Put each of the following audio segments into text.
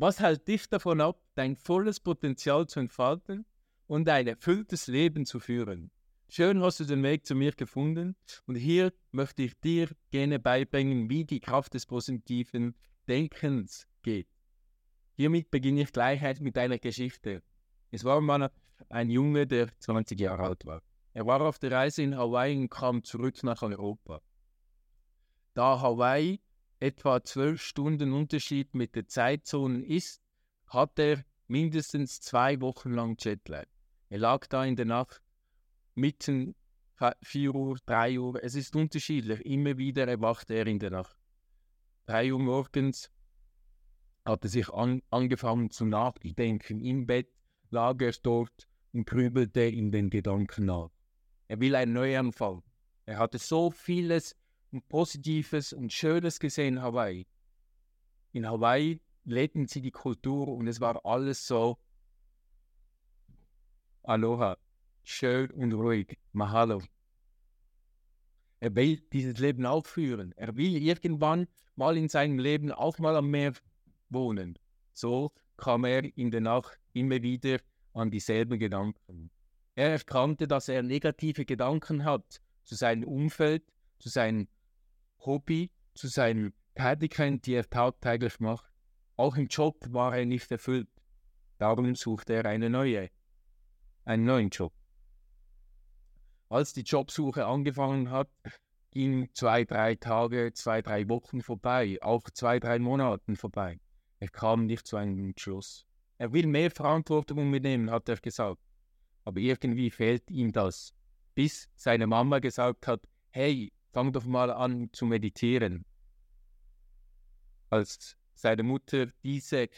Was hält dich davon ab, dein volles Potenzial zu entfalten und ein erfülltes Leben zu führen? Schön hast du den Weg zu mir gefunden und hier möchte ich dir gerne beibringen, wie die Kraft des positiven Denkens geht. Hiermit beginne ich gleich mit einer Geschichte. Es war mal ein Junge, der 20 Jahre alt war. Er war auf der Reise in Hawaii und kam zurück nach Europa. Da Hawaii etwa zwölf Stunden Unterschied mit der Zeitzone ist, hat er mindestens zwei Wochen lang Jetlag. Er lag da in der Nacht mitten 4 Uhr, 3 Uhr, es ist unterschiedlich. Immer wieder erwachte er in der Nacht. 3 Uhr morgens hat er sich an, angefangen zu nachdenken. Im Bett lag er dort und grübelte in den Gedanken nach. Er will einen Neuanfang. Er hatte so vieles Positives und Schönes gesehen Hawaii. In Hawaii lebten sie die Kultur und es war alles so Aloha, schön und ruhig, Mahalo. Er will dieses Leben auch führen. Er will irgendwann mal in seinem Leben auch mal am Meer wohnen. So kam er in der Nacht immer wieder an dieselben Gedanken. Er erkannte, dass er negative Gedanken hat zu seinem Umfeld, zu seinem Hobby, zu seinen Tätigkeiten, die er tagtäglich macht. Auch im Job war er nicht erfüllt. Darum suchte er eine neue, einen neuen Job. Als die Jobsuche angefangen hat, ging zwei, drei Tage, zwei, drei Wochen vorbei, auch zwei, drei Monaten vorbei. Er kam nicht zu einem Schluss. Er will mehr Verantwortung übernehmen, hat er gesagt. Aber irgendwie fehlt ihm das. Bis seine Mama gesagt hat, hey, fang doch mal an zu meditieren. Als seine Mutter diese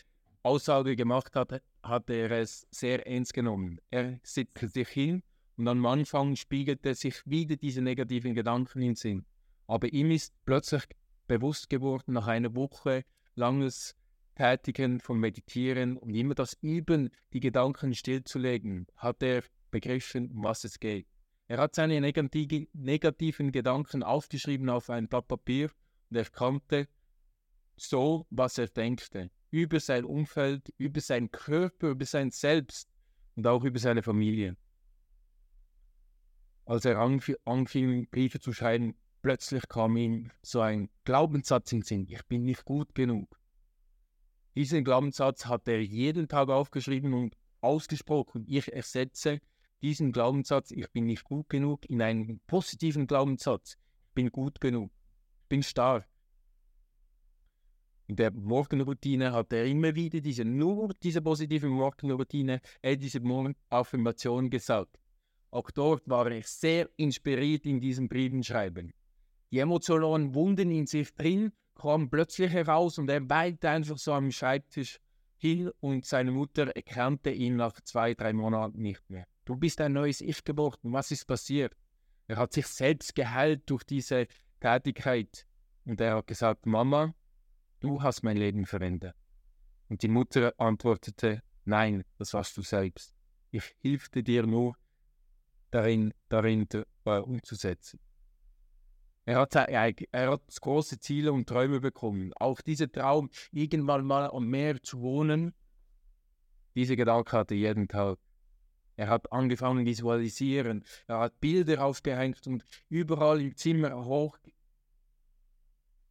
Aussage gemacht hat, hat er es sehr ernst genommen. Er setzte sich hin und am Anfang spiegelte sich wieder diese negativen Gedanken in Sinn. Aber ihm ist plötzlich bewusst geworden, nach einer Woche langes Tätigen von Meditieren und immer das Üben, die Gedanken stillzulegen, hat er begriffen, um was es geht. Er hat seine negativen Gedanken aufgeschrieben auf ein Blatt Papier und er kannte so, was er denkte, über sein Umfeld, über seinen Körper, über sein Selbst und auch über seine Familie. Als er anfing, Briefe zu schreiben, plötzlich kam ihm so ein Glaubenssatz in den Sinn, ich bin nicht gut genug. Diesen Glaubenssatz hat er jeden Tag aufgeschrieben und ausgesprochen. Ich ersetze diesen Glaubenssatz, ich bin nicht gut genug, in einen positiven Glaubenssatz. Ich bin gut genug. Ich bin stark. In der Morgenroutine hat er immer wieder diese, nur diese positive Morgenroutine, äh, diese Morgenaffirmation gesagt. Auch dort war er sehr inspiriert in diesem Briefen Die emotionalen Wunden in sich drin kam plötzlich heraus und er weinte einfach so am Schreibtisch hin und seine Mutter erkannte ihn nach zwei, drei Monaten nicht mehr. Du bist ein neues Ich geworden. Was ist passiert? Er hat sich selbst geheilt durch diese Tätigkeit. Und er hat gesagt, Mama, du hast mein Leben verändert. Und die Mutter antwortete, nein, das warst du selbst. Ich hilfte dir nur, darin, darin äh, umzusetzen. Er hat, er hat große Ziele und Träume bekommen. Auch dieser Traum, irgendwann mal am Meer zu wohnen, diese Gedanke hatte jeden Tag. Er hat angefangen visualisieren. Er hat Bilder aufgehängt und überall im Zimmer hoch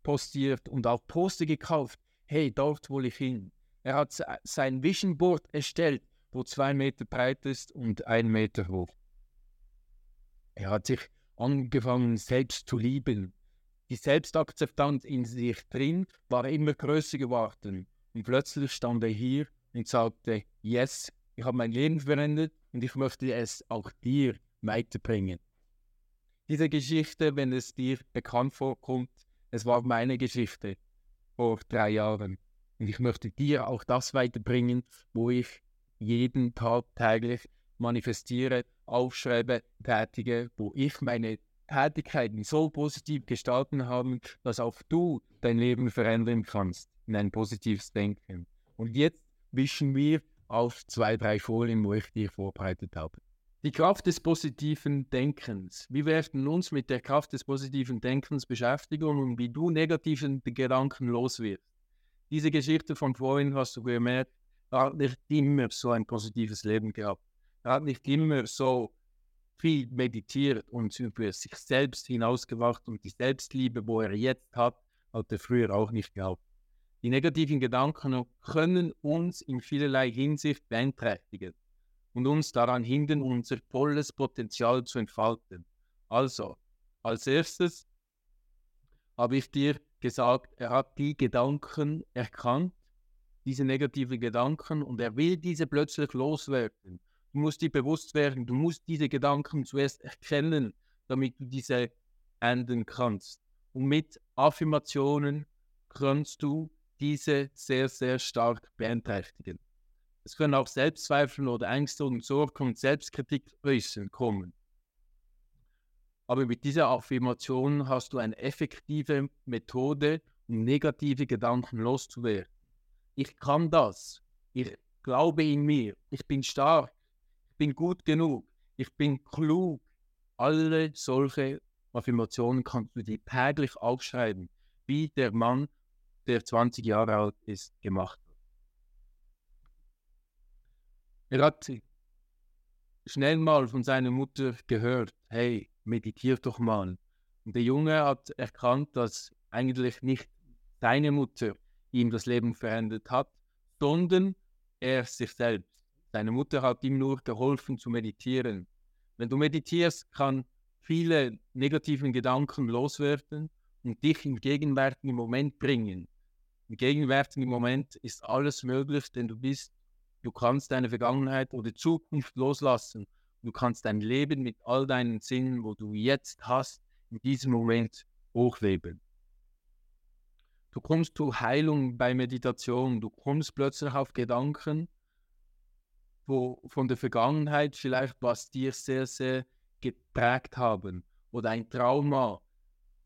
postiert und auch Poster gekauft. Hey, dort will ich hin. Er hat sein Vision Board erstellt, wo zwei Meter breit ist und ein Meter hoch. Er hat sich angefangen, selbst zu lieben. Die Selbstakzeptanz in sich drin war immer größer geworden. Und plötzlich stand er hier und sagte, yes, ich habe mein Leben verändert und ich möchte es auch dir weiterbringen. Diese Geschichte, wenn es dir bekannt vorkommt, es war meine Geschichte vor drei Jahren. Und ich möchte dir auch das weiterbringen, wo ich jeden Tag täglich manifestiere, aufschreibe, tätige, wo ich meine Tätigkeiten so positiv gestalten habe, dass auch du dein Leben verändern kannst in ein positives Denken. Und jetzt wischen wir auf zwei, drei Folien, wo ich dir vorbereitet habe. Die Kraft des positiven Denkens. Wir werden uns mit der Kraft des positiven Denkens beschäftigen und wie du negativen Gedanken los wirst. diese Geschichte von vorhin hast du gemerkt, er hat nicht immer so ein positives Leben gehabt. Er hat nicht immer so viel meditiert und über sich selbst hinausgewacht und die Selbstliebe, wo er jetzt hat, hat er früher auch nicht gehabt. Die negativen Gedanken können uns in vielerlei Hinsicht beeinträchtigen und uns daran hindern, unser volles Potenzial zu entfalten. Also, als erstes habe ich dir gesagt, er hat die Gedanken erkannt, diese negativen Gedanken, und er will diese plötzlich loswerden. Du musst dir bewusst werden, du musst diese Gedanken zuerst erkennen, damit du diese enden kannst. Und mit Affirmationen kannst du diese sehr, sehr stark beeinträchtigen. Es können auch Selbstzweifel oder Ängste und Sorgen und Selbstkritik äußern kommen. Aber mit dieser Affirmation hast du eine effektive Methode, um negative Gedanken loszuwerden. Ich kann das. Ich glaube in mir. Ich bin stark bin gut genug, ich bin klug. Alle solche Affirmationen kannst du dir täglich aufschreiben, wie der Mann, der 20 Jahre alt ist, gemacht. Er hat schnell mal von seiner Mutter gehört, hey, meditier doch mal. Und der Junge hat erkannt, dass eigentlich nicht seine Mutter ihm das Leben verändert hat, sondern er sich selbst. Deine Mutter hat ihm nur geholfen zu meditieren. Wenn du meditierst, kann viele negativen Gedanken loswerden und dich im gegenwärtigen Moment bringen. Im gegenwärtigen Moment ist alles möglich, denn du bist, du kannst deine Vergangenheit oder Zukunft loslassen. Du kannst dein Leben mit all deinen Sinnen, wo du jetzt hast, in diesem Moment hochleben. Du kommst zu Heilung bei Meditation, du kommst plötzlich auf Gedanken, wo von der Vergangenheit vielleicht, was dir sehr, sehr geprägt haben oder ein Trauma,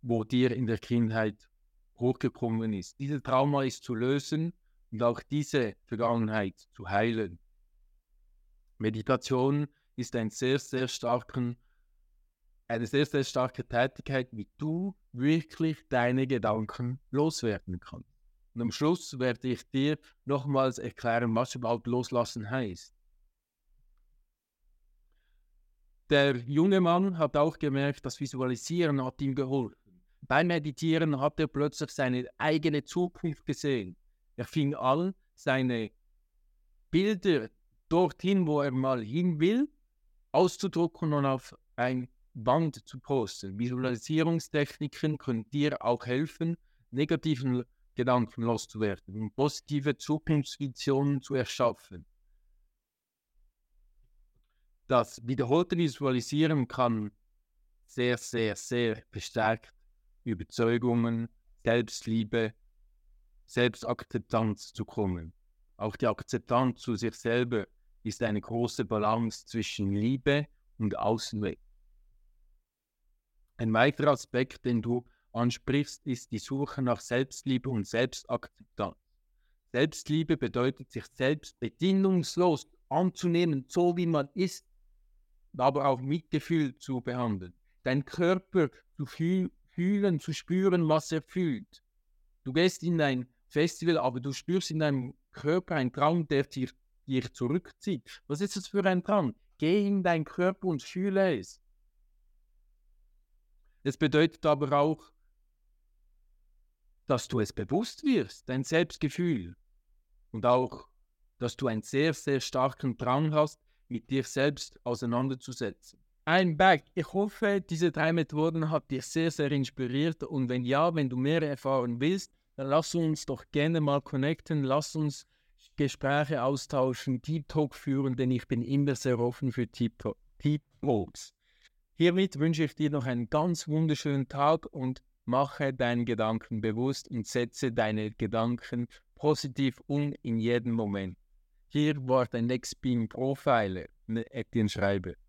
wo dir in der Kindheit hochgekommen ist. Dieses Trauma ist zu lösen und auch diese Vergangenheit zu heilen. Meditation ist ein sehr, sehr starken, eine sehr, sehr starke Tätigkeit, wie du wirklich deine Gedanken loswerden kannst. Und am Schluss werde ich dir nochmals erklären, was überhaupt loslassen heißt. Der junge Mann hat auch gemerkt, das Visualisieren hat ihm geholfen. Beim Meditieren hat er plötzlich seine eigene Zukunft gesehen. Er fing an, seine Bilder dorthin, wo er mal hin will, auszudrucken und auf ein Wand zu posten. Visualisierungstechniken können dir auch helfen, negativen Gedanken loszuwerden und positive Zukunftsvisionen zu erschaffen. Das wiederholte Visualisieren kann sehr, sehr, sehr verstärkt Überzeugungen, Selbstliebe, Selbstakzeptanz zu kommen. Auch die Akzeptanz zu sich selber ist eine große Balance zwischen Liebe und Außenweg. Ein weiterer Aspekt, den du ansprichst, ist die Suche nach Selbstliebe und Selbstakzeptanz. Selbstliebe bedeutet, sich selbst bedingungslos anzunehmen, so wie man ist, aber auch Mitgefühl zu behandeln. Dein Körper zu fühl fühlen, zu spüren, was er fühlt. Du gehst in ein Festival, aber du spürst in deinem Körper einen Traum, der dir, dir zurückzieht. Was ist das für ein Traum? Geh in deinen Körper und fühle es. Es bedeutet aber auch, dass du es bewusst wirst, dein Selbstgefühl. Und auch, dass du einen sehr, sehr starken Drang hast, mit dir selbst auseinanderzusetzen. Ein Back. Ich hoffe, diese drei Methoden hat dich sehr, sehr inspiriert. Und wenn ja, wenn du mehr erfahren willst, dann lass uns doch gerne mal connecten. Lass uns Gespräche austauschen, Deep Talk führen, denn ich bin immer sehr offen für Deep, Talk, Deep Talks. Hiermit wünsche ich dir noch einen ganz wunderschönen Tag und mache deinen Gedanken bewusst und setze deine Gedanken positiv um in jedem Moment. Hier war dein Next Being Profiler, Etienne Schreiber.